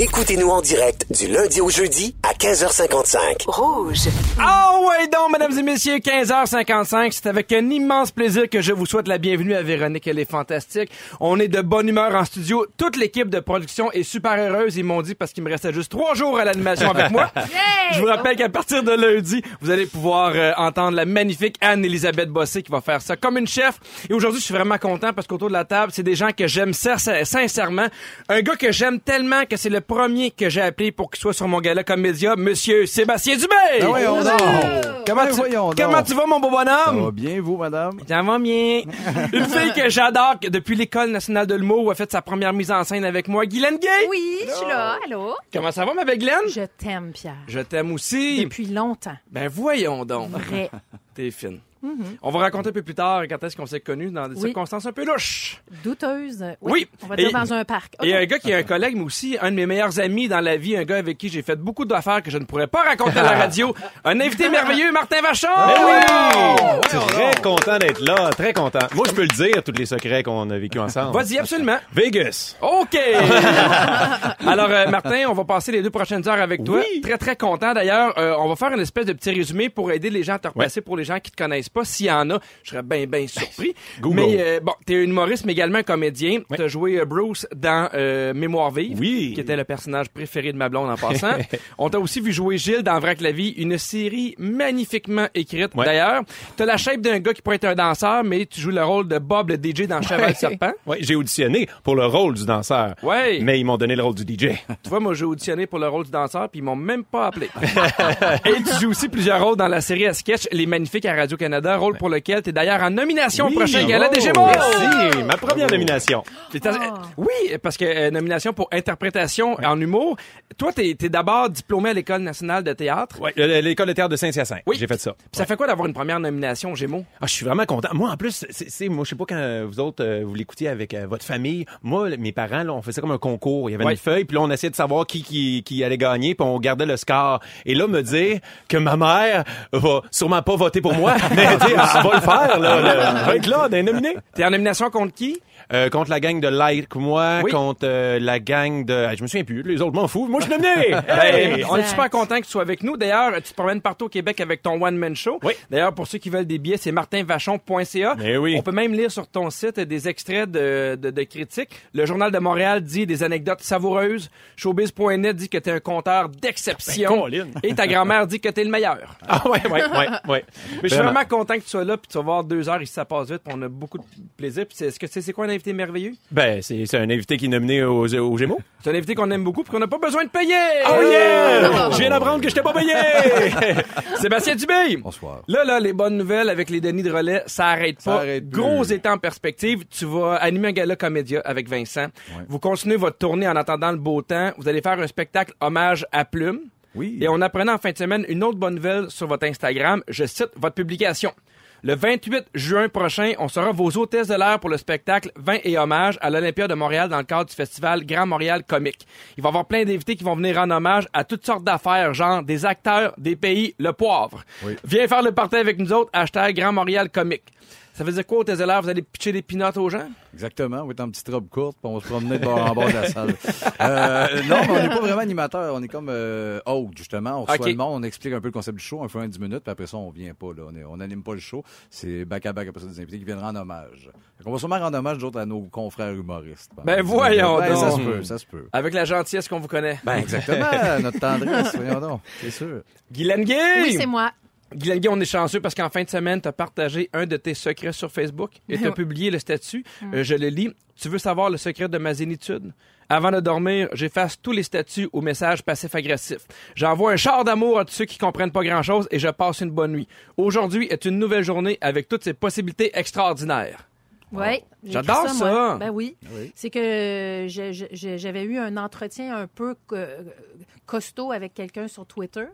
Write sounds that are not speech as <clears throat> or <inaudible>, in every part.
Écoutez-nous en direct du lundi au jeudi à 15h55. Rouge. Ah ouais donc, mesdames et messieurs, 15h55, c'est avec un immense plaisir que je vous souhaite la bienvenue à Véronique, elle est fantastique. On est de bonne humeur en studio, toute l'équipe de production est super heureuse, ils m'ont dit parce qu'il me restait juste trois jours à l'animation avec moi. <laughs> Je vous rappelle qu'à partir de lundi, vous allez pouvoir euh, entendre la magnifique Anne-Elisabeth Bossé qui va faire ça comme une chef. Et aujourd'hui, je suis vraiment content parce qu'autour de la table, c'est des gens que j'aime sin- sincèrement. Un gars que j'aime tellement que c'est le premier que j'ai appelé pour qu'il soit sur mon gala comme média, Monsieur Sébastien Dubé. Ben voyons donc. Comment, Ben tu, voyons donc. comment tu vas, mon beau Ça va bonhomme? bien, vous, madame? Ça va bien. <laughs> Une fille que j'adore, que depuis l'École nationale de l'humour, a fait sa première mise en scène avec moi, Guylaine Gay. Oui, je suis là. Allô? Comment ça va, ma belle Guylaine? Je t'aime, Pierre. Je t'aime aussi. Depuis longtemps. Ben voyons donc. Vrai. <laughs> T'es fine. On va raconter un peu plus tard quand est-ce qu'on s'est connus dans des Oui. circonstances un peu louches. Douteuse. Oui. On va dire Et- dans un parc. Et Ok. un gars qui est un collègue, mais aussi un de mes meilleurs amis dans la vie, un gars avec qui j'ai fait beaucoup d'affaires que je ne pourrais pas raconter à la radio. <laughs> Un invité merveilleux, Martin Vachon! oui! Très content d'être là, très content. Moi, je peux le dire, tous les secrets qu'on a vécu ensemble. Vas-y, absolument. Vegas. OK! <laughs> Alors, euh, Martin, on va passer les deux prochaines heures avec toi. Oui. Très, très content. D'ailleurs, euh, on va faire une espèce de petit résumé pour aider les gens à te repasser pour les gens qui te connaissent pas. S'il y en a, je serais bien, bien surpris. Google. Mais euh, bon, t'es un humoriste, mais également un comédien. Ouais. T'as joué euh, Bruce dans euh, Mémoire vive, Oui. qui était le personnage préféré de ma blonde en passant. <laughs> on t'a aussi vu jouer Gilles dans Vrac la vie, une série magnifiquement écrite. Ouais. D'ailleurs, t'as la shape d'un gars qui pourrait être un danseur, mais tu joues le rôle de Bob le DJ dans Cheval Serpent. Ouais, j'ai auditionné pour le rôle du danseur. Ouais. Mais ils m'ont donné le rôle du DJ. Tu vois, moi, j'ai auditionné pour le rôle du danseur, puis ils m'ont même pas appelé. <laughs> Et tu joues aussi plusieurs rôles dans la série à sketch Les Magnifiques à Radio-Canada, rôle pour lequel tu es d'ailleurs en nomination au prochain gala des Gémeaux. Merci, ma première nomination. En- Oui, parce que euh, nomination pour interprétation en humour. Toi, t'es es, d'abord diplômé à l'École nationale de théâtre. Le- l'école de théâtre de Saint-Hyacinthe. Oui. J'ai fait ça. Puis ça fait quoi d'avoir une première nomination aux Gémeaux? Ah, je suis vraiment content. Moi, en plus, c'est, moi, je sais pas quand vous autres, euh, vous l'écoutiez avec euh, votre famille. Moi, mes parents, là, on faisait comme un concours. Il y avait Ouais. une feuille, puis là, on essayait de savoir qui, qui, qui allait gagner, puis on gardait le score. Et là, me dire que ma mère va sûrement pas voter pour moi, <laughs> mais <laughs> tu sais, elle va le faire, là. là. Va être là, <laughs> d'être nominée. T'es en nomination contre qui? Euh, contre la gang de Like, moi, Oui. contre euh, la gang de... Ah, Je me souviens plus, les autres m'en foutent. Moi, je suis! <laughs> Hey! Ben, on est super content que tu sois avec nous. D'ailleurs, tu te promènes partout au Québec avec ton one-man show. Oui. D'ailleurs, pour ceux qui veulent des billets, c'est martinvachon.ca. Oui. On peut même lire sur ton site des extraits de, de, de critiques. Le Journal de Montréal dit des anecdotes savoureuses. Showbiz.net dit que t'es un conteur d'exception. Ben. Et ta grand-mère dit que t'es le meilleur. Ah ouais, ouais, ouais, ouais. Mais je suis vraiment content que tu sois là, puis tu vas voir deux heures, ici ça passe vite, puis on a beaucoup de plaisir. Puis c'est- est-ce que tu sais c'est quoi un invité merveilleux? Ben, c'est, c'est un invité qui est nominé aux, aux Gémeaux. C'est un invité qu'on aime beaucoup, puis qu'on n'a pas besoin de payer! Oh yeah! Je viens d'apprendre que je t'ai pas payé! <laughs> Sébastien Dubé! Bonsoir. Là, là, les bonnes nouvelles avec les Denis de relais, ça arrête Ça pas. plus. Gros état en perspective. Tu vas animer un gala comédia avec Vincent. Vous continuez votre tournée en attendant le beau temps. Vous allez faire un spectacle hommage à Plume. Oui. Et on apprenait en fin de semaine une autre bonne nouvelle sur votre Instagram. Je cite votre publication. Le 28 juin prochain, on sera vos hôtesses de l'air pour le spectacle 20 et hommage à l'Olympia de Montréal dans le cadre du festival Grand Montréal Comique. Il va y avoir plein d'invités qui vont venir rendre hommage à toutes sortes d'affaires, genre des acteurs, des pays, le poivre. Viens faire le party avec nous autres, hashtag Grand Montréal Comique. Ça veut dire quoi, de l'air? Vous allez pitcher des pinottes aux gens? Exactement. On va être en petite robe courte, puis on va se promener de bord en bord de la salle. Euh, non, mais on n'est pas vraiment animateur. On est comme euh, justement. On reçoit le monde, on explique un peu le concept du show, on fait un 10 minutes, puis après ça, on vient pas. Là. On, est- on anime pas le show. C'est back-à-back après ça des invités qui viennent rendre hommage. On va sûrement rendre hommage d'autres à nos confrères humoristes. Ben, voyons Ben, Ça donc. se peut, ça se peut. Avec la gentillesse qu'on vous connaît. Ben, exactement. <laughs> Notre tendresse, voyons donc. C'est sûr. Guylaine Gay! Oui, c'est moi. Guylaine Guy, on est chanceux parce qu'en fin de semaine, tu as partagé un de tes secrets sur Facebook et tu as Ouais. publié le statut. Euh, je le lis. Tu veux savoir le secret de ma zénitude? Avant de dormir, j'efface tous les statuts ou messages passifs-agressifs. J'envoie un char d'amour à tous ceux qui comprennent pas grand-chose et je passe une bonne nuit. Aujourd'hui est une nouvelle journée avec toutes ses possibilités extraordinaires. Oui. J'adore ça. Ben oui. C'est que j'avais eu un entretien un peu costaud avec quelqu'un sur Twitter.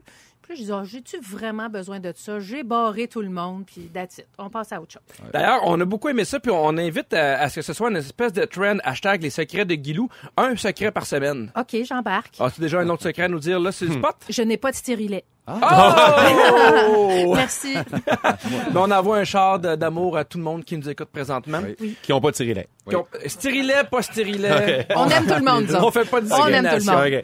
Puis là, je disais, Ah, j'ai-tu vraiment besoin de ça? J'ai barré tout le monde, puis that's it. On passe à autre chose. D'ailleurs, on a beaucoup aimé ça, puis on invite à, à ce que ce soit une espèce de trend, hashtag les secrets de Guilou, un secret par semaine. OK, j'embarque. As-tu déjà un autre secret à nous dire, là, c'est le <laughs> spot? Je n'ai pas de stérilet. Oh! <laughs> Merci. Mais on envoie un char de- d'amour à tout le monde qui nous écoute présentement. Oui. Qui ont pas tiré lait. Qui ont- Stérilet, pas stérilet. On aime tout le monde, nous On fait pas de On aime tout le monde.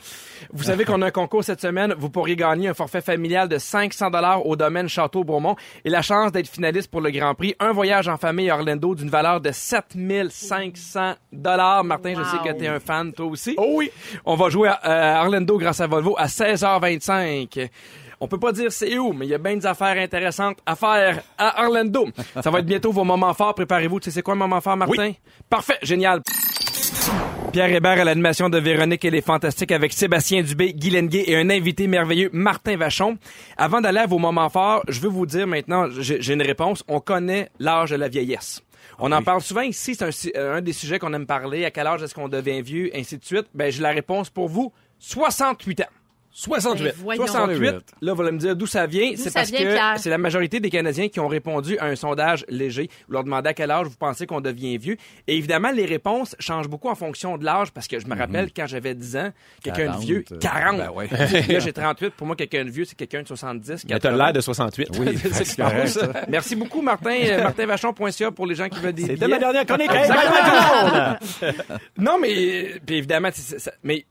Vous savez qu'on a un concours cette semaine. Vous pourriez gagner un forfait familial de 500 dollars au domaine Château Bromont et la chance d'être finaliste pour le Grand Prix. Un voyage en famille à Orlando d'une valeur de 7500 dollars. Martin, je sais que t'es un fan, toi aussi. Oh oui. On va jouer à, à Orlando grâce à Volvo à 16h25. On peut pas dire c'est où, mais il y a bien des affaires intéressantes à faire à Orlando. Ça va être bientôt vos moments forts. Préparez-vous. Tu sais c'est quoi un moment fort, Martin? Parfait. Génial. Pierre Hébert à l'animation de Véronique et les Fantastiques avec Sébastien Dubé, Guy Lenguet et un invité merveilleux, Martin Vachon. Avant d'aller à vos moments forts, je veux vous dire maintenant, j'ai une réponse. On connaît l'âge de la vieillesse. On en parle souvent ici, c'est un, euh, un des sujets qu'on aime parler. À quel âge est-ce qu'on devient vieux, ainsi de suite. Ben, j'ai la réponse pour vous. 68 ans. 68. Ben, voyons. 68. Là, vous allez me dire d'où ça vient. C'est ça parce vient, que Pierre? c'est la majorité des Canadiens qui ont répondu à un sondage léger. Vous leur demandez à quel âge vous pensez qu'on devient vieux. Et évidemment, les réponses changent beaucoup en fonction de l'âge parce que je me rappelle quand j'avais 10 ans, quelqu'un de 40, vieux, euh, 40. ben ouais. <laughs> là, j'ai <laughs> 38. Pour moi, quelqu'un de vieux, c'est quelqu'un de 70. Mais t'as 80. l'air de 68. Oui, <laughs> C'est correct. Merci beaucoup, Martin. Euh, MartinVachon.ca pour les gens qui veulent des C'était billets. ma dernière chronique. Exactement. Non, mais euh, puis évidemment, ça- mais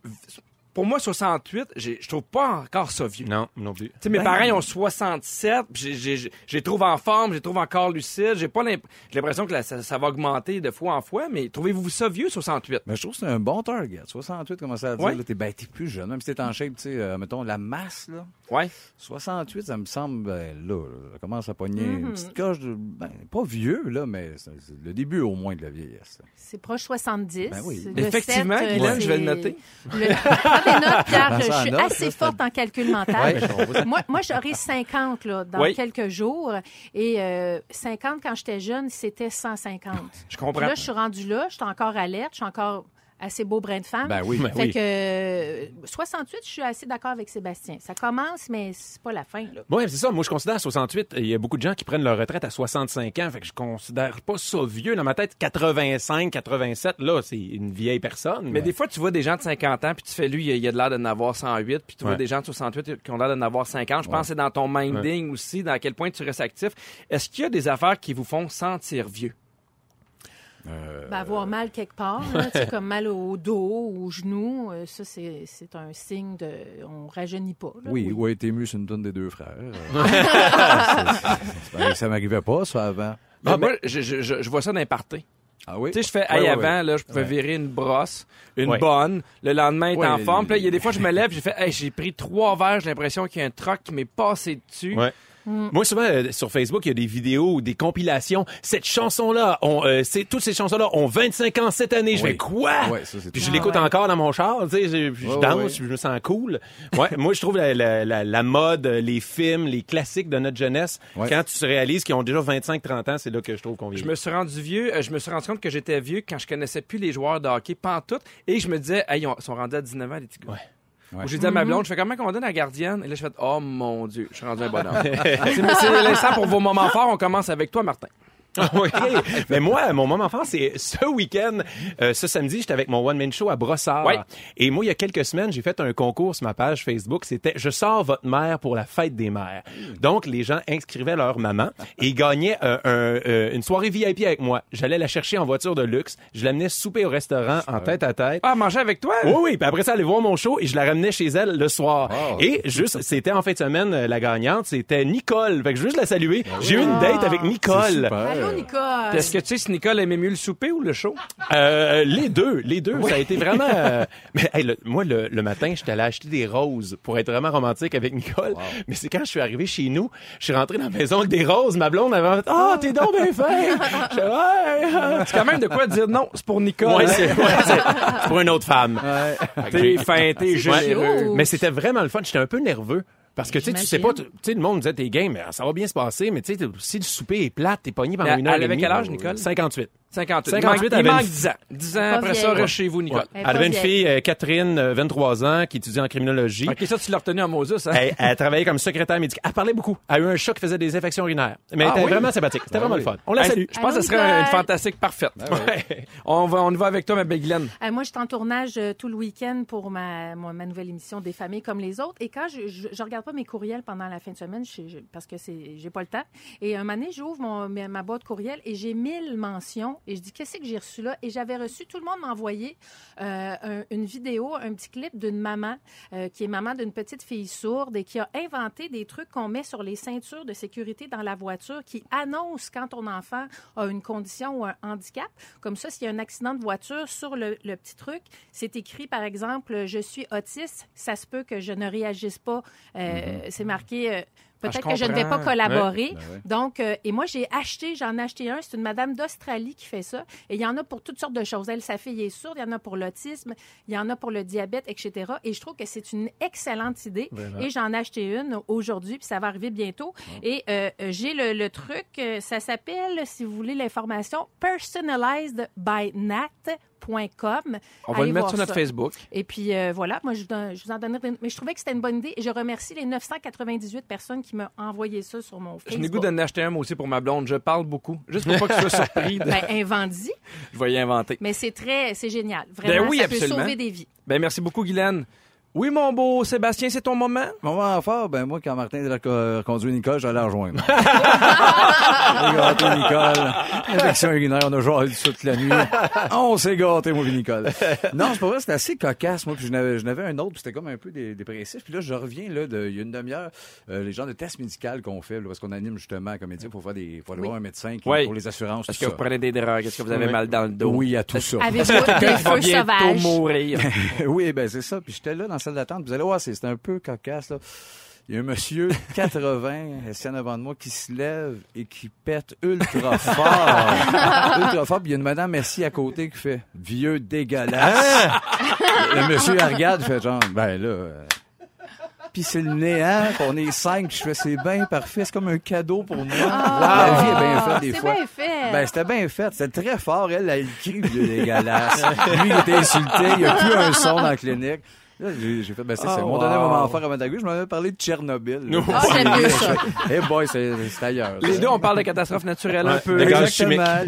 pour moi, 68, j'ai- je trouve pas encore ça vieux. Non, non plus. Tu sais, mes parents ils ont 67, puis j'ai- j'ai- j'ai- je les trouve en forme, je les trouve encore lucides. J'ai pas l'impression que la- ça, ça va augmenter de fois en fois, mais trouvez-vous ça vieux, 68? Mais je trouve que c'est un bon target. 68, commencer à dire, Ouais. t'es, ben, t'es plus jeune. Même si t'es en shape, tu sais, euh, mettons, la masse, là. Ouais. 68, ça me semble, ben, là, ça commence à pogner Mm-hmm. une petite coche de, ben, pas vieux, là, mais c'est, le début au moins de la vieillesse. C'est proche 70. Ben oui. Le Effectivement, sept, euh, Guylaine, je vais le noter. Le... Prends notes, ça Je suis note, assez là, forte en calcul mental. Ouais, moi, moi j'aurai 50 là, dans Oui. quelques jours. Et euh, 50, quand j'étais jeune, c'était 150. Je Puis comprends. là, je suis rendue là, je suis encore alerte, je suis encore assez beau brin de femme. Ben oui. Ben Fait oui. que euh, 68, je suis assez d'accord avec Sébastien. Ça commence, mais c'est pas la fin. Ouais, c'est ça. Moi, je considère 68. Il y a beaucoup de gens qui prennent leur retraite à 65 ans. Fait que je considère pas ça vieux. Dans ma tête, 85, 87, là, c'est une vieille personne. Mais des fois, tu vois des gens de 50 ans, puis tu fais lui, il y a- de l'air d'en avoir 108, puis tu vois Ouais. des gens de 68 qui ont l'air d'en avoir 50. Je pense que c'est dans ton minding aussi, dans quel point tu restes actif. Est-ce qu'il y a des affaires qui vous font sentir vieux? Ben, avoir mal quelque part, comme mal au dos, au genou, euh, ça, c'est c'est un signe de. On rajeunit pas. là. Oui, ou été ému sur une tonne des deux frères. <laughs> Euh, c'est- c'est- ça m'arrivait pas, ça, avant. Ah, moi, je, je, je, je vois ça parties. Ah oui? Tu sais, je fais, hey, ouais, avant, là, je pouvais Ouais. virer une brosse, une bonne. Le lendemain, t'es Ouais, en forme. Puis là, il y a des fois, je me lève, j'ai fait, hey, j'ai pris trois verres, j'ai l'impression qu'il y a un truck qui m'est passé dessus. Ouais. Moi, souvent, euh, sur Facebook, il y a des vidéos ou des compilations. Cette chanson-là, on, euh, c'est, toutes ces chansons-là ont 25 ans cette année. Je fais quoi? Ça, Puis je l'écoute Ah encore dans mon char, tu sais, je, danse, je me sens cool. Ouais, moi, je trouve la, la, la, la mode, les films, les classiques de notre jeunesse, quand tu te réalises qu'ils ont déjà 25-30 ans, c'est là que je trouve qu'on vit. Je me suis rendu vieux, euh, je me suis rendu compte que j'étais vieux quand je connaissais plus les joueurs de hockey, pantoute, et je me disais, hey, ils ont- sont rendus à 19 ans, les petits gars. Ouais. Où J'ai dit à ma blonde, je fais comment qu'on donne à la gardienne? Et là, je fais, oh mon Dieu, je suis rendu un bonhomme. <laughs> c'est c'est l'instant pour vos moments forts. On commence avec toi, Martin. Oui. <laughs> Mais moi, mon moment fort, c'est ce week-end. Euh, ce samedi, j'étais avec mon one-man show à Brossard. Et moi, il y a quelques semaines, j'ai fait un concours sur ma page Facebook. C'était « Je sors votre mère pour la fête des mères ». Donc, les gens inscrivaient leur maman et gagnaient euh, un- euh, une soirée VIP avec moi. J'allais la chercher en voiture de luxe. Je l'amenais souper au restaurant en tête à tête. Ah, manger avec toi? Oui, oui. Puis après ça, aller voir mon show et je la ramenais chez elle le soir. Et juste, c'était en fin de semaine, la gagnante, c'était Nicole. Fait que je veux juste la saluer. J'ai eu une date avec Nicole. Nicole. Est-ce que tu sais si Nicole aimait mieux le souper ou le show? Euh, les deux, les deux, ça a été vraiment. euh, <laughs> Mais hey, le- moi, le, le matin, j'étais allé acheter des roses pour être vraiment romantique avec Nicole. Mais c'est quand je suis arrivé chez nous, je suis rentré dans la maison avec des roses. Ma blonde avait fait Ah, t'es donc bien fait. <laughs> Je fais, ouais. C'est quand même de quoi dire non, c'est pour Nicole. Ouais, hein? c'est ouais, c'est- c'est pour une autre femme. T'es fin, t'es généreux. Mais c'était vraiment le fun. J'étais un peu nerveux. Parce que tu sais, tu sais pas, tu sais, le monde disait t'es game, mais ça va bien se passer, mais tu sais, si le souper est plate, t'es pogné pendant Mais une heure elle avait quel âge, Nicole? 58. 58. 58, il manque, il elle avait manque une- 10 ans. 10 ans après ça, reste chez vous, Nicole. Elle avait une fille, euh, Catherine, euh, 23 ans, qui étudiait en criminologie. OK, ça, tu l'as retenu en Moses, hein? Elle, elle travaillait comme secrétaire médicale. Elle parlait beaucoup. Elle a eu un chat qui faisait des infections urinaires. Mais elle Ah était oui? vraiment sympathique. C'était vraiment oui. le fun. On la salue. Je pense que ce serait une fantastique parfaite. Ouais. <laughs> On va, on y va avec toi, ma belle Guylaine. Euh, moi, je suis en tournage euh, tout le week-end pour ma, nouvelle émission Des familles comme les autres. Et quand je, je, je regarde mes courriels pendant la fin de semaine, parce que c'est, j'ai pas le temps. Et un moment j'ouvre mon, ma, ma boîte courriel et j'ai 1000 mentions. Et je dis, qu'est-ce que j'ai reçu là? Et j'avais reçu, tout le monde m'a envoyé euh, un- une vidéo, un petit clip d'une maman euh, qui est maman d'une petite fille sourde et qui a inventé des trucs qu'on met sur les ceintures de sécurité dans la voiture qui annoncent quand ton enfant a une condition ou un handicap. Comme ça, s'il y a un accident de voiture, sur le, le petit truc, c'est écrit, par exemple, je suis autiste, ça se peut que je ne réagisse pas. Euh, C'est marqué... Ah, Peut-être que je ne vais pas collaborer. Ben. Donc, euh, et moi, j'ai acheté, j'en ai acheté un. C'est une madame d'Australie qui fait ça. Et il y en a pour toutes sortes de choses. Elle, sa fille est sourde. Il y en a pour l'autisme. Il y en a pour le diabète, etc. Et je trouve que c'est une excellente idée. Et j'en ai acheté une aujourd'hui, puis ça va arriver bientôt. Et euh, euh, j'ai le, le truc, ça s'appelle, si vous voulez l'information, personalizedbynat.com. On va Allez le mettre sur notre ça. Facebook. Et puis euh, voilà, moi je vous, donne- je vous en donnerai. Mais je trouvais que c'était une bonne idée et je remercie les 998 personnes qui m'ont envoyé ça sur mon Je Facebook. n'ai goût d'en acheter un, moi aussi, pour ma blonde. Je parle beaucoup. Juste pour pas que tu sois surpris. de- Ben, invente-y. <laughs> Je vais y inventer. Mais c'est très, c'est génial. Vraiment, Ben oui, ça absolument. peut sauver des vies. Ben, merci beaucoup, Guylaine. Oui, mon beau Sébastien, c'est ton moment? Moment fort, ben moi, quand Martin a reconduit Nicole, j'allais la rejoindre. <laughs> J'ai gâté Nicole. Infection urinaire, on a joué toute la nuit. On s'est gâté, moi Nicole. Non, c'est pas vrai, c'était assez cocasse, moi. Puis je n'avais, je n'avais un autre, puis c'était comme un peu dé- dépressif. Puis là, je reviens, là, de, il y a une demi-heure, euh, les genres de tests médicaux qu'on fait, là, parce qu'on anime justement, comme médecin, pour faire des, pour aller Oui. voir un médecin qui, Oui. pour les assurances, Est-ce tout que vous prenez des drogues? Est-ce que vous avez Oui. mal dans le dos? Oui, à tout ça. Avez-vous <laughs> des feux sauvages? mourir. <laughs> oui, ben c'est ça. Puis j'étais là dans la salle d'attente. Vous allez voir, c'est un peu cocasse, là. Il y a un monsieur, 80, assis en avant de moi, qui se lève et qui pète ultra fort. <laughs> ultra fort. Puis il y a une madame Merci à côté qui fait « Vieux dégueulasse Le monsieur, elle regarde, fait genre « Ben là... euh, Puis c'est le néant, puis on est cinq. Je fais « C'est bien parfait, c'est comme un cadeau pour moi. La vie est bien faite des fois. bien fait. Ben, c'était bien fait. C'était très fort. Elle, elle crie, vieux dégueulasse. Lui, il était insulté. Il n'y a plus un son dans la clinique. Là, j'ai fait, ben, c'est Oh, c'est mon wow. dernier moment fort avant d'arriver. Je m'avais parlé de Tchernobyl. là. Ah, j'aime mieux ça. Eh boy, c'est ailleurs. Les deux, on parle de catastrophes naturelles un peu. de gaz les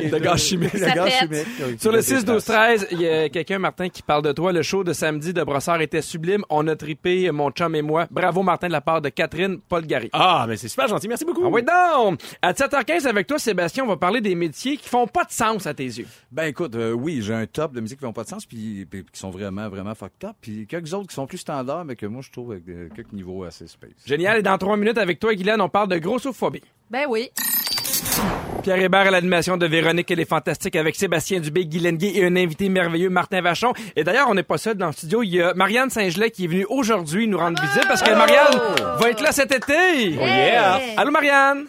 De gaz. De Ça gaz oui, Sur le qui 6, 12, déplace. 13, il y a quelqu'un, Martin, qui parle de toi. Le show de samedi de Brossard était sublime. On a tripé, mon chum et moi. Bravo, Martin, de la part de Catherine Paul Gary. Ah, mais c'est super gentil. Merci beaucoup. Ah oui, donc! À 7h15 avec toi, Sébastien, on va parler des métiers qui font pas de sens à tes yeux. Ben écoute, euh, oui, j'ai un top de musique qui n'ont pas de sens, puis, puis qui sont vraiment, vraiment fucked up. Puis quelques autres qui sont plus standards, mais que moi, je trouve avec des- quelques niveaux assez space. Génial. Et dans trois minutes avec toi, Guylaine, on parle de grossophobie. Ben oui. Pierre Hébert à l'animation de Véronique et les Fantastiques avec Sébastien Dubé, Guy Lenguet et un invité merveilleux, Martin Vachon. Et d'ailleurs, on n'est pas seul dans le studio. Il y a Marianne Saint-Gelais qui est venue aujourd'hui nous rendre visite parce que Marianne va être là cet été. Oh yeah. Allô, Marianne?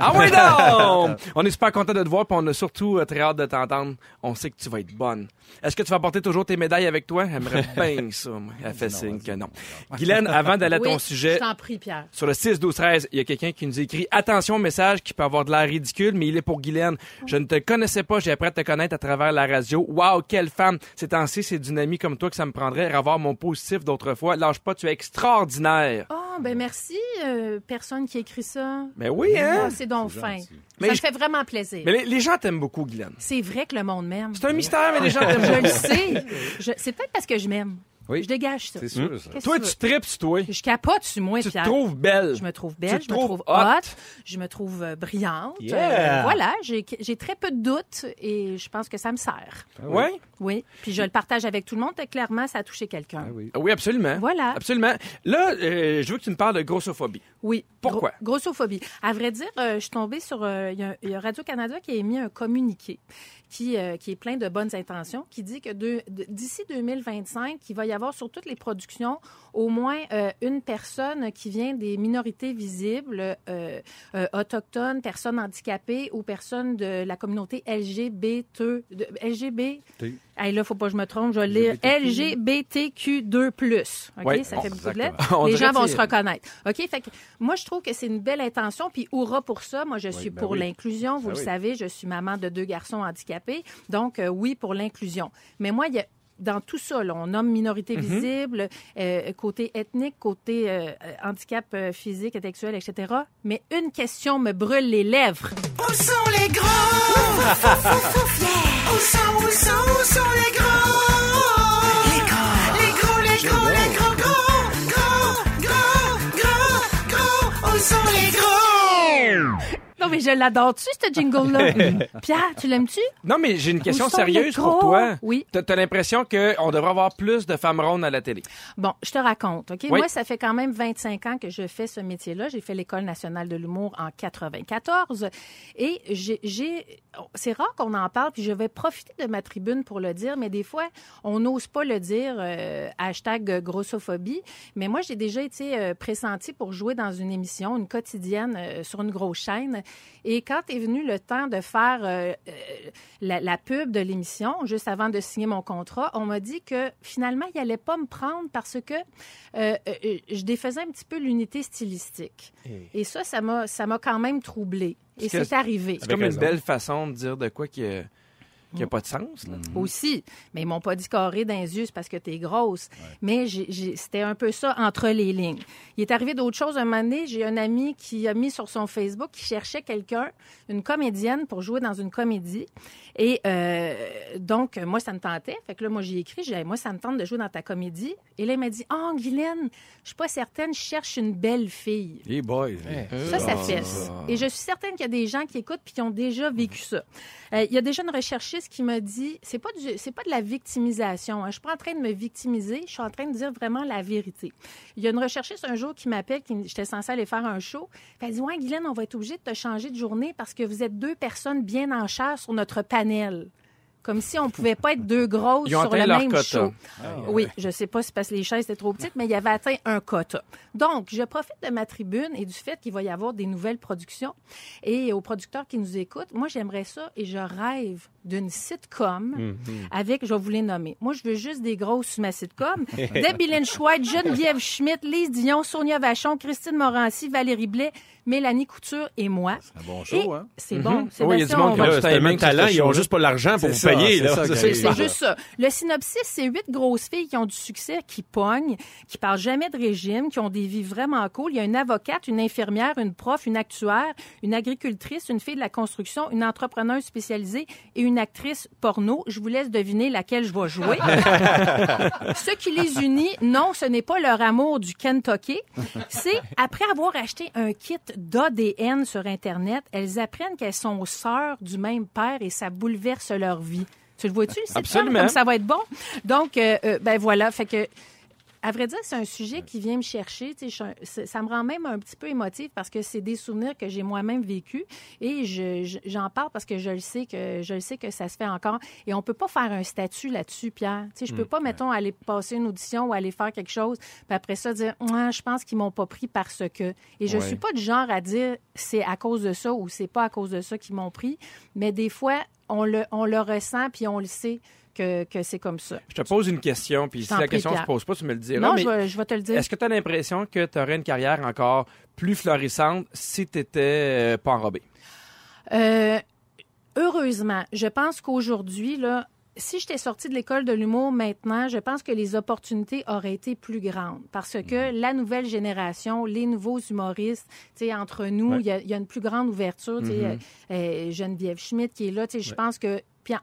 Ah oui, <laughs> donc! On est super content de te voir, puis on a surtout euh, très hâte de t'entendre. On sait que tu vas être bonne. Est-ce que tu vas porter toujours tes médailles avec toi? J'aimerais <laughs> bien ça, moi. Elle fait signe que non. Guylaine, avant d'aller à oui, ton sujet, Je t'en prie, Pierre. sur le 6, 12, 13, il y a quelqu'un qui nous écrit Attention au message qui peut avoir de l'air ridicule, mais il est pour Guylaine. Je ne te connaissais pas, j'ai appris à te connaître à travers la radio. Waouh, quelle femme! Ces temps-ci, c'est d'une amie comme toi que ça me prendrait avoir mon positif d'autrefois. Lâche pas, tu es extraordinaire. Oh, ben merci, euh, personne qui écrit ça? Mais oui, hein? Ah, c'est donc fin. Mais ça je- me fait vraiment plaisir. Mais les, les gens t'aiment beaucoup, Guylaine. C'est vrai que le monde m'aime. C'est un mystère, mais les gens t'aiment Je le sais. Je- C'est peut-être parce que je m'aime. Oui. Je dégage ça. C'est sûr, ça. Qu'est-ce Toi, que tu tu veux? tripes sur toi. Je capote sur moi, Tu te Pierre. trouves belle. Je me trouve Tu belle, te je me trouves trouve hot. hot, je me trouve euh, brillante. Yeah. Euh, voilà, j'ai j'ai très peu de doutes et je pense que ça me sert. Oui? Oui, puis je le partage avec tout le monde. et Clairement, ça a touché quelqu'un. Ah oui. Oui, absolument. Voilà. Absolument. Là, euh, je veux que tu me parles de grossophobie. Oui. Pourquoi? Gro- grossophobie. À vrai dire, euh, je suis tombée sur... euh, Il y a- il y, a Radio-Canada qui a émis un communiqué qui, euh, est plein de bonnes intentions, qui dit que d'ici 2025, il va y avoir sur toutes les productions au moins euh, une personne qui vient des minorités visibles, euh, euh, autochtones, personnes handicapées ou personnes de la communauté LGBT. LGBT. Hey, là, faut pas que je me trompe, je vais lire LGBTQ2+. OK, Oui. ça fait beaucoup de lettres. <laughs> Les gens vont se reconnaître. OK, fait que moi, je trouve que c'est une belle intention. Puis, hurrah pour ça. Moi, je suis ben pour oui. l'inclusion. Vous Ben le oui. savez, je suis maman de deux garçons handicapés. Donc, euh, oui, pour l'inclusion. Mais moi, il y a dans tout ça, là, on nomme minorité Mhm. visible, euh, côté ethnique, côté euh, handicap physique, intellectuel, etc. Mais une question me brûle les lèvres. Où sont les gros? <laughs> Sont, où sont, où sont les gros? Les gros. Les gros, les gros, mais je l'adore-tu, ce jingle-là? <laughs> Pierre, tu l'aimes-tu? Non, mais j'ai une question sont sérieuse pour gros? toi. Oui. T'as t'as l'impression qu'on devrait avoir plus de femmes rondes à la télé? Bon, je te raconte, OK? Oui. Moi, ça fait quand même 25 ans que je fais ce métier-là. J'ai fait l'École nationale de l'humour en 94. Et j'ai... j'ai- C'est rare qu'on en parle, puis je vais profiter de ma tribune pour le dire, mais des fois, on n'ose pas le dire, euh, hashtag grossophobie. Mais moi, j'ai déjà été euh, pressentie pour jouer dans une émission, une quotidienne, euh, sur une grosse chaîne. Et quand est venu le temps de faire euh, euh, la, la pub de l'émission, juste avant de signer mon contrat, on m'a dit que finalement, il allait pas me prendre parce que euh, euh, je défaisais un petit peu l'unité stylistique. Et ça, ça m'a, ça m'a quand même troublé. Et que c'est arrivé. C'est comme une belle façon de dire de quoi qui a, qui a pas de sens. Là. aussi. Mais ils m'ont pas dit carré dans les yeux, c'est parce que t'es grosse. Mais c'était un peu ça entre les lignes. Il est arrivé d'autres choses. Un moment donné, j'ai un ami qui a mis sur son Facebook qui cherchait quelqu'un, une comédienne, pour jouer dans une comédie. Et euh, donc, moi, ça me tentait. Fait que là, moi, j'ai écrit, j'ai dit, moi, ça me tente de jouer dans ta comédie. Et là, il m'a dit, oh, Guylaine, je suis pas certaine, je cherche une belle fille. Hey boy. Ça, ça fesse. Et je suis certaine qu'il y a des gens qui écoutent puis qui ont déjà vécu ça. Euh, il y a déjà une recherchiste qui m'a dit, c'est pas pas de la victimisation. Hein. Je suis pas en train de me victimiser. Je suis en train de dire vraiment la vérité. Il y a une recherchiste un jour qui m'appelle, qui j'étais censée aller faire un show. Elle dit, ouais, Guylaine, on va être obligé de te changer de journée parce que vous êtes deux personnes bien en chair sur notre panel. Comme si on pouvait pas être deux grosses Ils ont sur le leur même quota. show. Oui, je sais pas si c'est parce que les chaises étaient trop petites, mais il y avait atteint un quota. Donc, je profite de ma tribune et du fait qu'il va y avoir des nouvelles productions. Et aux producteurs qui nous écoutent, moi, j'aimerais ça et je rêve d'une sitcom avec, je vais vous les nommer. Moi, je veux juste des grosses sur ma sitcom. <laughs> Debbie Lynch White, Geneviève Schmidt, Lise Dion, Sonia Vachon, Christine Morancy, Valérie Blais, Mélanie Couture et moi. Un bon Et show, hein? C'est bon. Oui, il y a du monde on qui a c'est talent, ils ont juste pas l'argent pour C'est vous arrive. c'est juste ça. Le synopsis, c'est huit grosses filles qui ont du succès, qui pognent, qui parlent jamais de régime, qui ont des vies vraiment cool. Il y a une avocate, une infirmière, une prof, une actuaire, une agricultrice, une fille de la construction, une entrepreneuse spécialisée et une actrice porno. Je vous laisse deviner laquelle je vais jouer. <laughs> ce qui les unit, non, ce n'est pas leur amour du Kentucky. C'est après avoir acheté un kit d'ADN sur Internet, elles apprennent qu'elles sont sœurs du même père et ça bouleverse leur vie. Tu le vois-tu, le Absolument. comme ça va être bon? Donc, euh, euh, ben voilà, fait que à vrai dire, c'est un sujet qui vient me chercher. Tu sais, ça me rend même un petit peu émotive parce que c'est des souvenirs que j'ai moi-même vécus et je- je- j'en parle parce que je le sais que je le sais que ça se fait encore. Et on peut pas faire un statut là-dessus, Pierre. Tu sais, je peux pas, mettons, aller passer une audition ou aller faire quelque chose, puis après ça dire, je pense qu'ils m'ont pas pris parce que. Et je Ouais. suis pas du genre à dire c'est à cause de ça ou c'est pas à cause de ça qu'ils m'ont pris, mais des fois on le on le ressent puis on le sait que, que c'est comme ça. Je te pose une question, puis si la question ne se pose pas, tu me le diras. non, mais je, vais, je vais te le dire. Est-ce que tu as l'impression que tu aurais une carrière encore plus florissante si tu n'étais pas enrobé? Euh, heureusement, je pense qu'aujourd'hui, là, si j'étais sortie de l'école de l'humour maintenant, je pense que les opportunités auraient été plus grandes parce que la nouvelle génération, les nouveaux humoristes, tu sais, entre nous, il Ouais. y, a, il y a une plus grande ouverture. tu sais, euh, euh, Geneviève Schmidt qui est là, tu sais, je pense que. Puis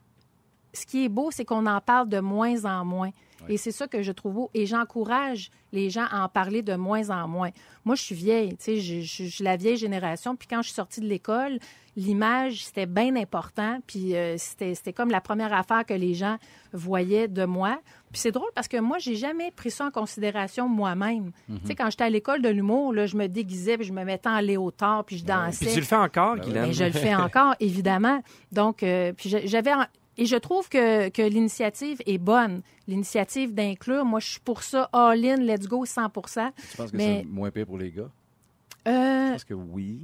ce qui est beau, c'est qu'on en parle de moins en moins. Et c'est ça que je trouve beau. Et j'encourage les gens à en parler de moins en moins. Moi, je suis vieille, tu sais, je, je- je suis la vieille génération. Puis quand je suis sortie de l'école, l'image, c'était bien important. Puis euh, c'était c'était comme la première affaire que les gens voyaient de moi. Puis c'est drôle parce que moi, j'ai jamais pris ça en considération moi-même. Tu sais, quand j'étais à l'école de l'humour, là, je me déguisais, puis je me mettais en léotard, puis je dansais. Puis tu le fais encore, Guylaine? Mais je le fais encore, évidemment. Donc, euh, puis j'avais. Et je trouve que, que l'initiative est bonne. L'initiative d'inclure, moi, je suis pour ça, all in, let's go, 100 Tu penses que Mais- c'est moins pire pour les gars? euh, Parce que oui?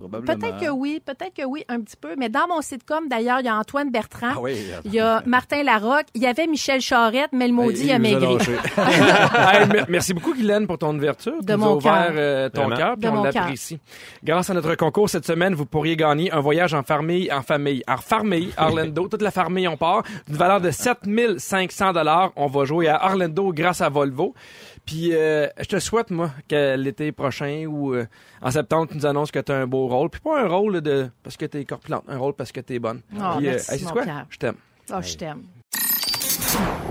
Probablement. Peut-être que oui, peut-être que oui, un petit peu. Mais dans mon sitcom, d'ailleurs, il y a Antoine Bertrand. Ah oui. Il y a Martin Larocque. Il y avait Michel Charette, mais le maudit Il a a maigri. <laughs> Hey, mer- merci beaucoup, Guylaine, pour ton ouverture. De Tu mon ouvert cœur. euh, ton cœur, puis De on mon l'apprécie. Grâce à notre concours cette semaine, vous pourriez gagner un voyage en famille, en famille, en famille, Orlando. Toute la famille, on part, d'une valeur de 7500 dollars. On va jouer à Orlando grâce à Volvo. Puis, euh, je te souhaite, moi, que l'été prochain ou euh, en septembre, tu nous annonces que tu as un beau rôle. Puis pas un rôle de parce que t'es corpulente, un rôle parce que t'es bonne. Oh, Puis, merci, mon quoi? Pierre. Je t'aime. Oh, je t'aime.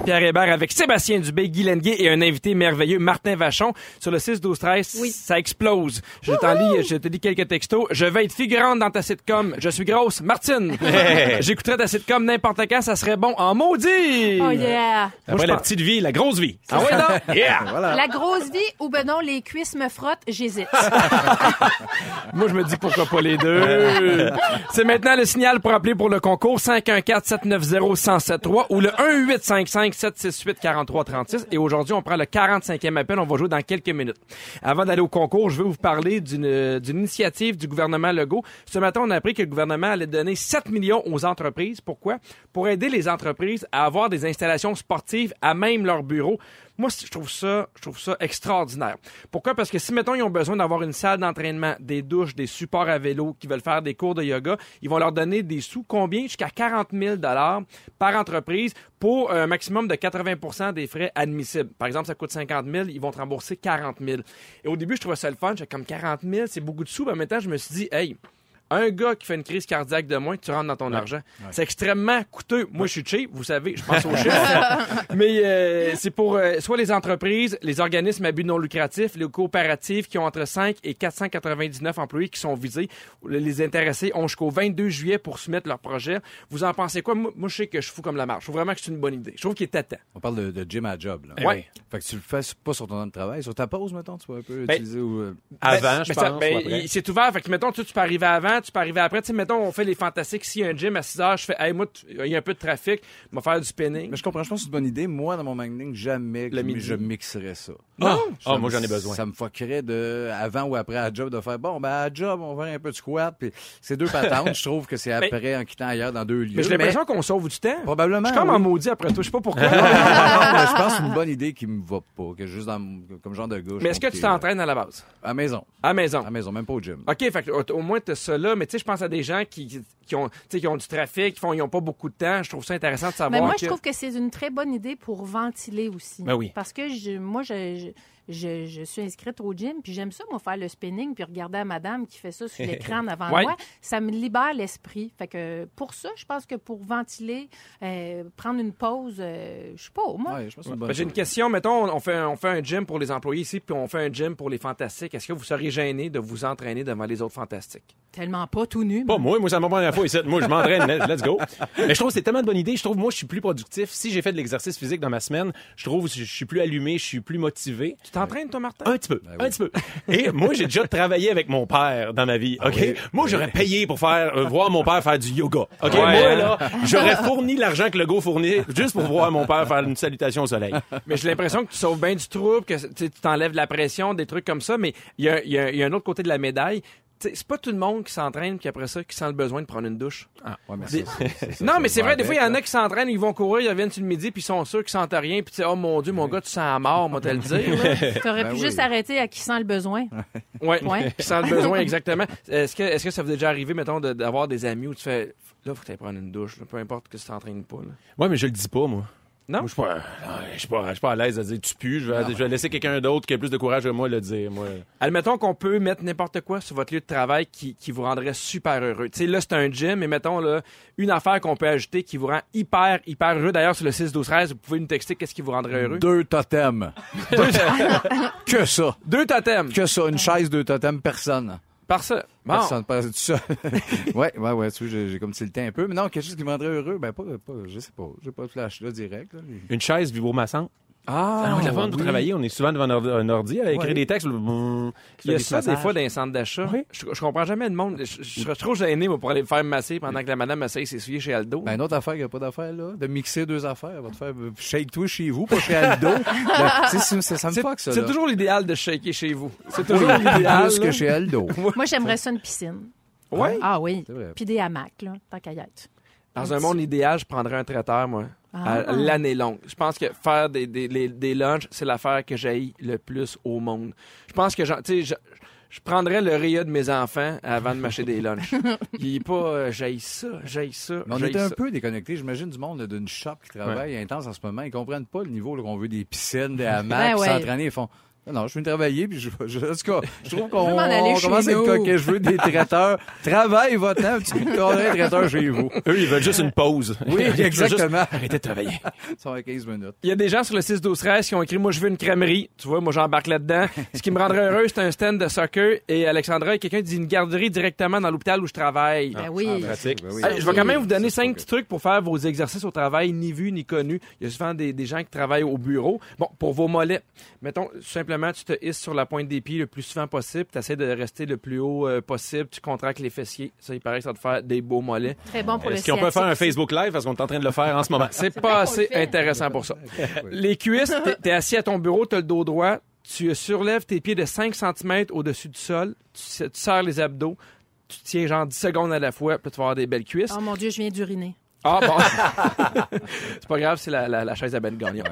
Pierre Hébert avec Sébastien Dubé, Guy Lenguet et un invité merveilleux, Martin Vachon. Sur le 6-12-13, Oui. ça explose. Je t'en lis, je te lis quelques textos. Je vais être figurante dans ta sitcom. Je suis grosse. Martine, <laughs> j'écouterais ta sitcom n'importe quand, ça serait bon en maudit. Oh yeah! Après la pense- petite vie, la grosse vie. Ah ouais, non? <laughs> Yeah! Voilà. La grosse vie ou ben non, les cuisses me frottent, j'hésite. <laughs> Moi, je me dis pourquoi pas les deux. C'est maintenant le signal pour appeler pour le concours 514-790-1073 ou le 1855-768-4336. Et aujourd'hui, on prend le 45e appel. On va jouer dans quelques minutes. Avant d'aller au concours, je veux vous parler d'une d'une initiative du gouvernement Legault. Ce matin, on a appris que le gouvernement allait donner 7 millions aux entreprises. Pourquoi? Pour aider les entreprises à avoir des installations sportives à même leur bureau. Moi, je trouve ça, je trouve ça extraordinaire. Pourquoi? Parce que si, mettons, ils ont besoin d'avoir une salle d'entraînement, des douches, des supports à vélo, qui veulent faire des cours de yoga, ils vont leur donner des sous combien? Jusqu'à 40 000 par entreprise pour un maximum de 80% des frais admissibles. Par exemple, ça coûte 50 000, ils vont te rembourser 40 000. Et au début, je trouvais ça le fun. J'étais comme 40 000, c'est beaucoup de sous. Mais en même temps, je me suis dit, hey, un gars qui fait une crise cardiaque de moins, tu rentres dans ton argent. C'est extrêmement coûteux. Moi, je suis cheap, vous savez, je pense aux chiffres. <laughs> Mais euh, c'est pour euh, soit les entreprises, les organismes à but non lucratif, les coopératives qui ont entre 5 et 499 employés qui sont visés. Les intéressés ont jusqu'au 22 juillet pour soumettre leur projet. Vous en pensez quoi? Moi, moi, je sais que je suis fou comme la marche. Je trouve vraiment que c'est une bonne idée. Je trouve qu'il est à temps. On parle de, de gym à job. Là. Ouais. Fait que tu le fais pas sur ton temps de travail. Sur ta pause, mettons, tu peux un peu Ben, utiliser ou... euh, Avant, Ben, je ben, ça- pense. ben, ou après. il- c'est ouvert. Fait que, mettons, tu, tu peux arriver avant, tu peux arriver après. Tu sais, mettons, on fait les fantastiques. S'il y a un gym à 6 heures, je fais, hey, moi, il y a un peu de trafic, on va faire du spinning. Mais je comprends, je pense que c'est une bonne idée. Moi, dans mon magazine, jamais Le je- midi. je mixerais ça. Ah! Ça Ah, moi, j'en ai besoin. Ça me fuckerait de, avant ou après à job, de faire, bon, ben, à job, on va faire un peu de squat. Puis c'est deux patentes. je trouve que c'est <laughs> Mais- après, en quittant ailleurs, dans deux lieux. Mais j'ai l'impression qu'on sauve du temps. Probablement, Je suis comme oui. en maudit après toi. Je sais pas pourquoi. <laughs> Non, non, non, mais je pense que c'est une bonne idée qui me va pas, que juste dans, comme genre de gars. je mais est-ce que tu t'entraînes à la base? À la maison. À la maison. À la maison, même pas au gym. OK, fait au, au moins, tu as ça là. Mais tu sais, je pense à des gens qui, qui, ont, qui ont du trafic, qui font, ils ont pas beaucoup de temps. Je trouve ça intéressant de savoir Mais moi, que... je trouve que c'est une très bonne idée pour ventiler aussi. Ben oui. Parce que je, moi, je, je, je- je suis inscrite au gym, puis j'aime ça, moi, faire le spinning, puis regarder la madame qui fait ça sur <laughs> l'écran devant Ouais. moi. Ça me libère l'esprit. Fait que pour ça, je pense que pour ventiler, euh, prendre une pause, euh, je sais pas, moi. Ouais, une Ben, J'ai une question. Mettons, on fait, un- on fait un gym pour les employés ici, puis on fait un gym pour les fantastiques. Est-ce que vous seriez gêné de vous entraîner devant les autres fantastiques? Tellement pas tout nu. Pas moi. moi, ça m'a pas la fois ici. Moi, je m'entraîne, let's let's go. Mais je trouve que c'est tellement de bonne idée. Je trouve, moi, je suis plus productif. Si j'ai fait de l'exercice physique dans ma semaine, je trouve que je suis plus allumé, je suis plus motivé. Tu t'entraînes, toi, Martin? Un petit peu, Ben un petit peu. Et moi, j'ai déjà travaillé avec mon père dans ma vie, OK? oui. Moi, j'aurais payé pour faire euh, voir mon père faire du yoga, OK? Ouais, moi, hein? là, j'aurais fourni l'argent que le go fournit juste pour voir mon père faire une salutation au soleil. Mais j'ai l'impression que tu sauves bien du trouble, que tu t'enlèves de la pression, des trucs comme ça. Mais il y a, y a- il y a un autre côté de la médaille. C'est pas tout le monde qui s'entraîne puis après ça qui sent le besoin de prendre une douche. Ouais, mais Des- ça, c'est- c'est ça, non, mais c'est vrai, des fois, il y en a qui s'entraînent, ils vont courir, ils reviennent sur le midi, puis ils sont sûrs qu'ils sentent rien, puis tu sais, oh mon Dieu, mon gars, tu sens la mort, moi, te le dire. <laughs> T'aurais Ben pu oui. juste arrêter à qui sent le besoin. <laughs> Ouais, Ouais. qui sentent le besoin, exactement. Est-ce que, est-ce que ça vous est déjà arrivé, mettons, de- d'avoir des amis où tu fais, là, faut que tu prendre une douche, là, peu importe que tu t'entraînes pas, là? Ouais, mais je le dis pas, moi. Non? Moi, je suis pas, je suis pas, je suis pas à l'aise à dire tu pues. Je vais, je vais laisser quelqu'un d'autre qui a plus de courage que moi le dire. Moi. Admettons qu'on peut mettre n'importe quoi sur votre lieu de travail qui, qui vous rendrait super heureux. Tu sais, là, c'est un gym, mais mettons, là, une affaire qu'on peut ajouter qui vous rend hyper, hyper heureux. D'ailleurs, sur le 6 12 13 vous pouvez nous texter qu'est-ce qui vous rendrait heureux. Deux totems. <laughs> que ça. Deux totems. Que ça. Une chaise, deux totems, personne. Par ça. Bon. Personne, pas tout ça. <laughs> ouais, ouais, ouais, tu vois, j'ai j'ai comme tilté un peu. Mais non, quelque chose qui me rendrait heureux, ben pas, pas je sais pas. J'ai pas de flash là direct. Là. Une chaise vibromassante. Ah, Ah, oui, la oui. travailler. On est souvent devant un ordi, à écrire Ouais. des textes. brrr, Il y a des ça des massages. fois dans les centres d'achat. Oui. Je, je comprends jamais le monde. Je, je- je serais trop gêné moi, pour aller me faire masser pendant que la madame essaye de s'essuyer chez Aldo. Ben, une autre affaire, il n'y a pas d'affaire, là. De mixer deux affaires. Elle va te faire euh, shake-toi chez vous, pas chez Aldo. <laughs> Ben, ça me fuck, ça. c'est toujours l'idéal de shaker chez vous. C'est Oui, toujours l'idéal. plus que chez Aldo. <laughs> Moi, j'aimerais ça une piscine. Ouais. Ah oui. Puis des hamacs, là, tant qu'à y être. Dans un monde idéal, je prendrais un traiteur, moi. Ah. L'année longue. Je pense que faire des, des, des lunchs, c'est l'affaire que j'haïs le plus au monde. Je pense que, genre, tu sais, je, je prendrais le RIA de mes enfants avant de m'acheter des lunchs. <laughs> Il est pas, euh, j'haïs ça, j'haïs ça. Mais on est un ça. peu déconnecté. J'imagine du monde d'une shop qui travaille intense en ce moment. Ils comprennent pas le niveau qu'on veut des piscines, des <laughs> hamacs, Ben ouais. s'entraîner. Ils font. Non, je viens travailler, puis je, je, en tout cas, je trouve qu'on Je veux m'en aller on chez commence à être coquet. Je veux des traiteurs. Travaille votre temps, petit de cordon traiteur chez vous. Eux, ils veulent juste une pause. Oui, exactement. Arrêtez de travailler. Ça va 15 minutes. Il y a des gens sur le 6 12 13 qui ont écrit moi je veux une crèmerie. Tu vois, moi j'embarque là-dedans. Ce qui me rendrait heureux, c'est un stand de soccer et Alexandra, quelqu'un dit une garderie directement dans l'hôpital où je travaille. Ben oui. Pratique. Ben oui. Allez, je vais quand même vous donner cinq petits trucs pour faire vos exercices au travail, ni vu ni connu. Il y a souvent des, des gens qui travaillent au bureau. Bon, pour vos mollets, mettons, tout tu te hisses sur la pointe des pieds le plus souvent possible. Tu essaies de rester le plus haut euh, possible. Tu contractes les fessiers. Ça, il paraît que ça va te faire des beaux mollets. Très bon pour Est-ce qu'on peut faire un. Facebook Live parce qu'on est en train de le faire en ce moment? <laughs> C'est pas assez fait. intéressant pour ça. <laughs> Les cuisses, t'es- t'es assis à ton bureau, t'as le dos droit, tu surlèves tes pieds de 5 cm au-dessus du sol, tu, tu serres les abdos, tu tiens genre 10 secondes à la fois, puis tu vas avoir des belles cuisses. Oh mon Dieu, je viens d'uriner. Ah bon. <laughs> c'est pas grave, c'est la, la, la chaise à Ben Gagnon.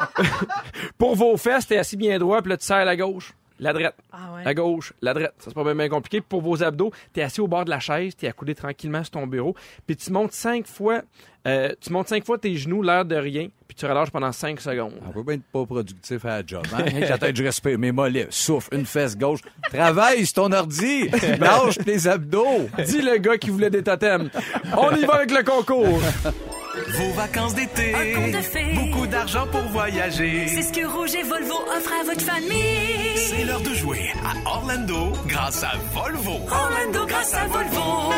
<laughs> Pour vos fesses, t'es assis bien droit, puis là, tu serres la gauche, la droite, Ah ouais. la gauche, la droite. Ça, c'est pas bien, bien compliqué. Pour vos abdos, t'es assis au bord de la chaise, t'es accoudé tranquillement sur ton bureau, puis tu montes cinq fois, euh, tu montes cinq fois tes genoux, l'air de rien, puis tu relâches pendant cinq secondes. On peut bien être pas productif à la job. Hein? Tête, je respire. Mes mollets, souffle, une fesse gauche. Travaille sur ton ordi. <laughs> Lâche tes abdos. Dis le gars qui voulait des totems. On y va avec le concours. <laughs> Vos vacances d'été. Un conte de fées. Beaucoup d'argent pour voyager. C'est ce que Rouge et Volvo offrent à votre famille. C'est l'heure de jouer à Orlando grâce à Volvo. Orlando grâce à Volvo.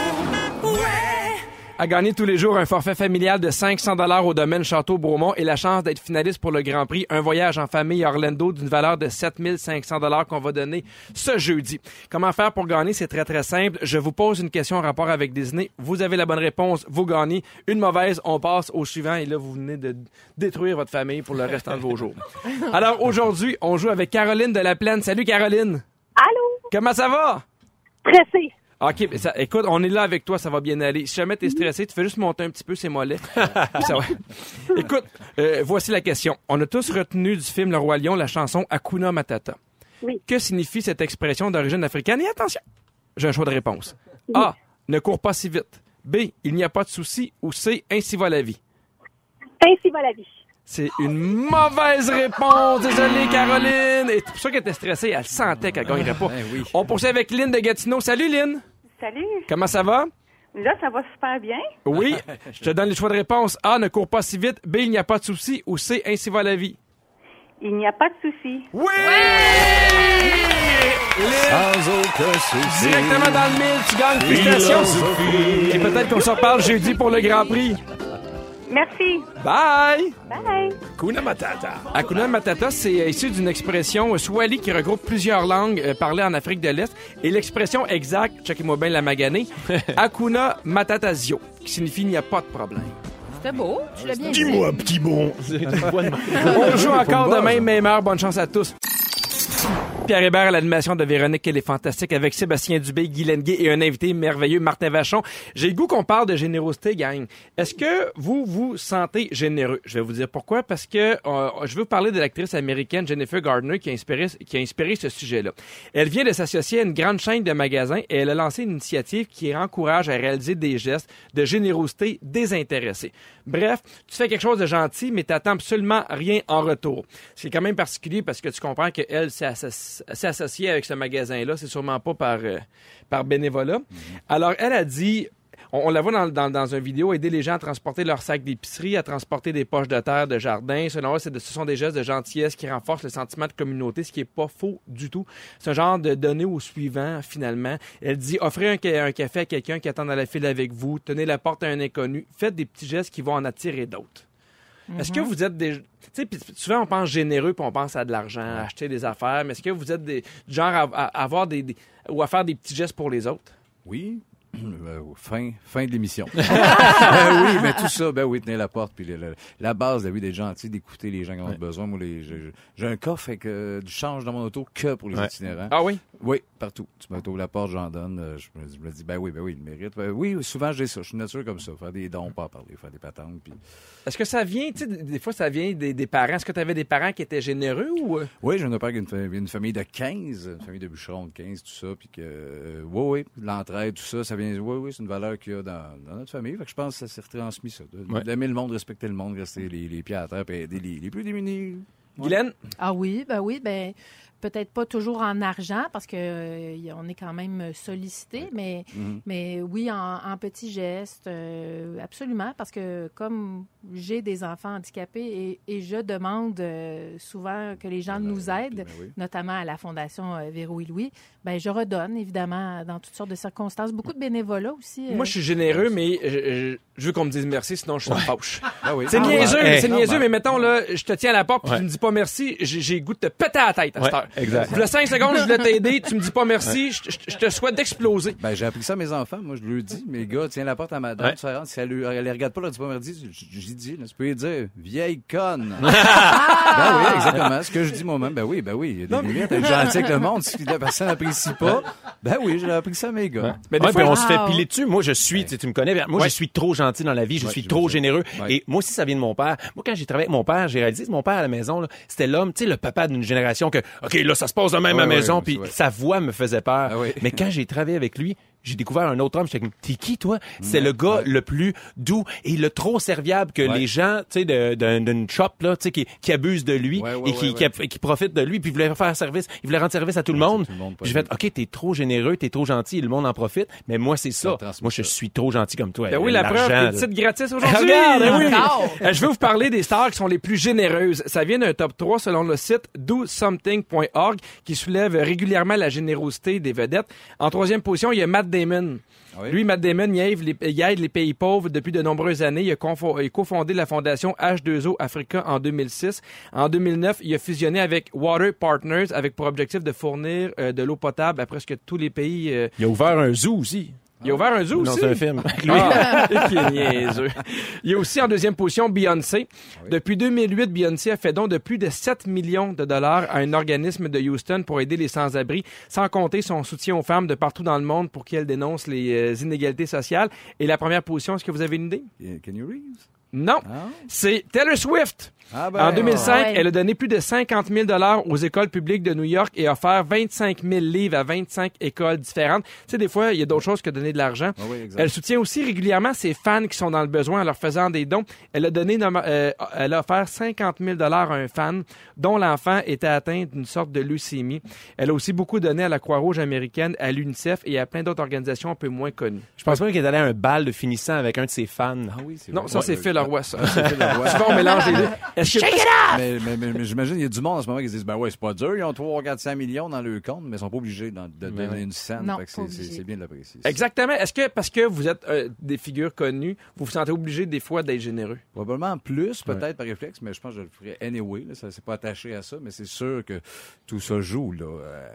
Ouais. À gagner tous les jours un forfait familial de 500 dollars au domaine Château Bromont et la chance d'être finaliste pour le Grand Prix, un voyage en famille à Orlando d'une valeur de 7500 dollars qu'on va donner ce jeudi. Comment faire pour gagner? C'est très très simple. Je vous pose une question en rapport avec Disney. Vous avez la bonne réponse, vous gagnez. Une mauvaise, on passe au suivant et là vous venez de détruire votre famille pour le restant de vos jours. <laughs> Alors aujourd'hui, on joue avec Caroline de la Plaine. Salut Caroline. Allô? Comment ça va? Stressé. OK, mais ça, écoute, on est là avec toi, ça va bien aller. Si jamais t'es stressé, tu fais juste monter un petit peu ses mollets. <laughs> Ça va. <laughs> Écoute, euh, voici la question. On a tous retenu du film Le Roi Lion la chanson Hakuna Matata. Oui. Que signifie cette expression d'origine africaine? Et attention, j'ai un choix de réponse. A. Ne cours pas si vite. B. Il n'y a pas de souci. Ou C. Ainsi va la vie. Ainsi va la vie. C'est une mauvaise réponse. Désolé, Caroline. Et c'est pour ça qu'elle était stressée. Elle sentait qu'elle gagnerait pas. Ben oui. On poursuit avec Lynn de Gatineau. Salut, Lynn. Salut. Comment ça va? Là, ça va super bien. Oui, je te donne les choix de réponse. A, ne cours pas si vite. B, il n'y a pas de souci. Ou C, ainsi va la vie. Il n'y a pas de souci. Oui! Lynn, Sans aucun souci. directement dans le mille, tu gagnes. Félicitations. Et peut-être qu'on se reparle jeudi pour le Grand Prix. Merci. Bye! Bye. Hakuna Matata. Hakuna Matata, c'est issu d'une expression euh, swahili qui regroupe plusieurs langues euh, parlées en Afrique de l'Est. Et l'expression exacte, checkez-moi bien la maganée, <laughs> Hakuna Matatazio, qui signifie il n'y a pas de problème. C'était beau. Tu l'as bien dit. petit bon. <laughs> On joue encore demain, même heure. Bonne chance à tous. Pierre Hébert l'animation de Véronique, elle est fantastique avec Sébastien Dubé, Guy Lenguet et un invité merveilleux, Martin Vachon. J'ai le goût qu'on parle de générosité, gang. Est-ce que vous vous sentez généreux? Je vais vous dire pourquoi. Parce que euh, je veux parler de l'actrice américaine Jennifer Gardner qui a inspiré, qui ce sujet-là. Elle vient de s'associer à une grande chaîne de magasins et elle a lancé une initiative qui encourage à réaliser des gestes de générosité désintéressée. Bref, tu fais quelque chose de gentil, mais t'attends absolument rien en retour. C'est quand même particulier parce que tu comprends qu'elle s'est associ- s'est associée avec ce magasin-là. C'est sûrement pas par, euh, par bénévolat. Alors, elle a dit... On, on la voit dans, dans, dans une vidéo aider les gens à transporter leurs sacs d'épicerie, à transporter des poches de terre de jardin. Selon c'est de- ce sont des gestes de gentillesse qui renforcent le sentiment de communauté, ce qui est pas faux du tout. C'est un genre de donner au suivant, finalement. Elle dit, offrez un, ca- un café à quelqu'un qui attend dans la file avec vous, tenez la porte à un inconnu, faites des petits gestes qui vont en attirer d'autres. Est-ce que vous êtes des... Tu sais, souvent on pense généreux puis on pense à de l'argent, à acheter des affaires, mais est-ce que vous êtes des, du genre à, à avoir des, des- ou à faire des petits gestes pour les autres? Oui. <clears throat> Euh, fin, fin de l'émission. <laughs> Ben oui, mais tout ça, ben oui, tenir la porte, puis le- le- la base, la vie d'être gentil, d'écouter les gens qui ont besoin. Moi, j'ai j'ai un coffre avec euh, du change dans mon auto que pour les Ouais. itinérants. Ah oui? Oui, partout. Tu m'ouvres la porte, j'en donne. euh, Je me, dis- je me dis, ben oui, ben oui, il le mérite. Ben oui, souvent j'ai ça. Je suis une nature comme ça. Faire des dons, pas parler, faire des patentes. Puis... Est-ce que ça vient, tu sais, des fois, ça vient des, des parents. Est-ce que tu avais des parents qui étaient généreux ou. euh? Oui, j'ai un père qui une, fa- une famille de 15, une famille de bûcherons de 15, tout ça. Puis que, euh, oui, oui, l'entraide, tout ça, ça vient. Oui, oui, c'est une valeur qu'il y a dans, dans notre famille. Fait que je pense que ça s'est retransmis, ça. Ouais. D'aimer le monde, respecter le monde, rester les, les pieds à terre, puis aider les, les plus démunis. Guylaine? Ah oui, ben oui, ben peut-être pas toujours en argent parce que euh, on est quand même sollicité, mais Mhm. mais oui en, en petits gestes, euh, absolument parce que comme j'ai des enfants handicapés et, et je demande euh, souvent que les gens nous aident, Ben oui. notamment à la Fondation euh, Véro et Louis, ben je redonne évidemment dans toutes sortes de circonstances, beaucoup de bénévolat aussi. euh. Moi, je suis généreux, mais je, veux qu'on me dise merci, sinon je suis fâche. <laughs> Ah oui. C'est Ah niaiseux, ouais. mais Hey. c'est niaiseux, Normal. mais mettons, là, je te tiens à la porte, puis Ouais. tu me dis pas merci, j'ai goût de te péter à la tête à cette Ouais, heure. Exact. Le 5 secondes, je voulais t'aider, tu me dis pas merci, je, je- je te souhaite d'exploser. Ben, j'ai appris ça à mes enfants. Moi, je leur dis, mes gars, tiens la porte à madame, Ouais. tu rentres, si elle, lui- elle les regarde pas, là, dis pas merci, j'y dis, là, tu peux lui dire, vieille conne. <laughs> ben oui, exactement. Ce que je dis moi-même, ben oui, ben oui, il y a des limites, être gentil avec le monde. Si la personne n'apprécie pas, ben oui, j'ai appris ça à mes gars. Mais des Ouais, fois, puis on se fait piler dessus. Moi, je suis, tu sais, tu me connais, moi, Ouais. je suis trop gentil dans la vie, je Ouais, suis trop généreux. Ouais. Et moi aussi, ça vient de mon père. Moi, quand j'ai travaillé avec mon père, j'ai réalisé que mon père à la maison, là, c'était l'homme, tu sais, le papa d'une génération que, OK, là, ça se passe de même à la maison, puis sa voix me faisait peur. Ah. Mais quand j'ai travaillé avec lui, j'ai découvert un autre homme, j'étais comme, t'es qui, toi? C'est le gars le plus doux et le trop serviable que Ouais. les gens, tu sais, d'une shop, là, tu sais, qui, qui abusent de lui Ouais, ouais, et qui, ouais, qui, qui profitent de lui, puis il voulait faire service, il voulait rendre service à tout le monde. tout le monde, j'ai fait, OK, t'es trop généreux, t'es trop gentil, et le monde en profite. Mais moi, c'est ça. Moi, je suis trop gentil comme toi. Ben oui, la preuve, titres gratis aujourd'hui. Regarde, ben oui. Encore. Euh, Je vais vous parler des stars qui sont les plus généreuses. Ça vient d'un top 3 selon le site dosomething.org qui soulève régulièrement la générosité des vedettes. En troisième position, il y a Matt Damon. Ah oui? Lui, Matt Damon, il aide, les, il aide les pays pauvres depuis de nombreuses années. Il a, confo- il a cofondé la fondation H2O Africa en 2006. En 2009, il a fusionné avec Water Partners avec pour objectif de fournir euh, de l'eau potable à presque tous les pays. euh, Il a ouvert un zoo aussi. Il a ouvert un zoo Dans aussi. un film. <laughs> Ah, <laughs> qui est niaiseux. Il y a aussi en deuxième position Beyoncé. Depuis 2008, Beyoncé a fait don de plus de 7 millions de dollars à un organisme de Houston pour aider les sans-abri, sans compter son soutien aux femmes de partout dans le monde pour qu'elles dénoncent les euh, inégalités sociales. Et la première position, est-ce que vous avez une idée? Et Kenny Reeves? Non. Ah, C'est Taylor Swift. Ah ben, En 2005, Ah ouais. elle a donné plus de 50 000 dollars aux écoles publiques de New York et a offert 25 000 livres à 25 écoles différentes. Tu sais, des fois, il y a d'autres choses que donner de l'argent. Ah oui. Elle soutient aussi régulièrement ses fans qui sont dans le besoin en leur faisant des dons. Elle a donné, euh, elle a offert 50 000 dollars à un fan dont l'enfant était atteint d'une sorte de leucémie. Elle a aussi beaucoup donné à la Croix-Rouge américaine, à l'UNICEF et à plein d'autres organisations un peu moins connues. Je pense même qu'il est allé à un bal de finissant avec un de ses fans. Ah oui, c'est Non, ça, <laughs> c'est Phil Roy, ça. Souvent, on mélange les deux. Est-ce que... Mais, mais, mais, mais j'imagine qu'il y a du monde en ce moment qui se disent ben ouais, c'est pas dur, ils ont 3 400 millions dans leur compte, mais ils sont pas obligés de donner ouais. une scène. Non, Fait que pas c'est- c'est bien de l'apprécier. Exactement. Est-ce que parce que vous êtes euh, des figures connues, vous vous sentez obligé des fois d'être généreux? Probablement plus, peut-être par réflexe, mais je pense que je le ferais anyway. Là, ça c'est pas attaché à ça, mais c'est sûr que tout ça joue. Là. Euh,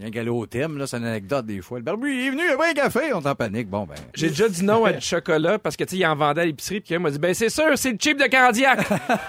rien qu'aller au thème, là, c'est une anecdote des fois. Le barbu il est venu, il a pris un café, on est en panique. Bon, ben. J'ai déjà dit non à du <laughs> chocolat parce que tu sais, il en vendait à l'épicerie puis il m'a dit ben c'est sûr, c'est le cheap de cardiaque. <laughs>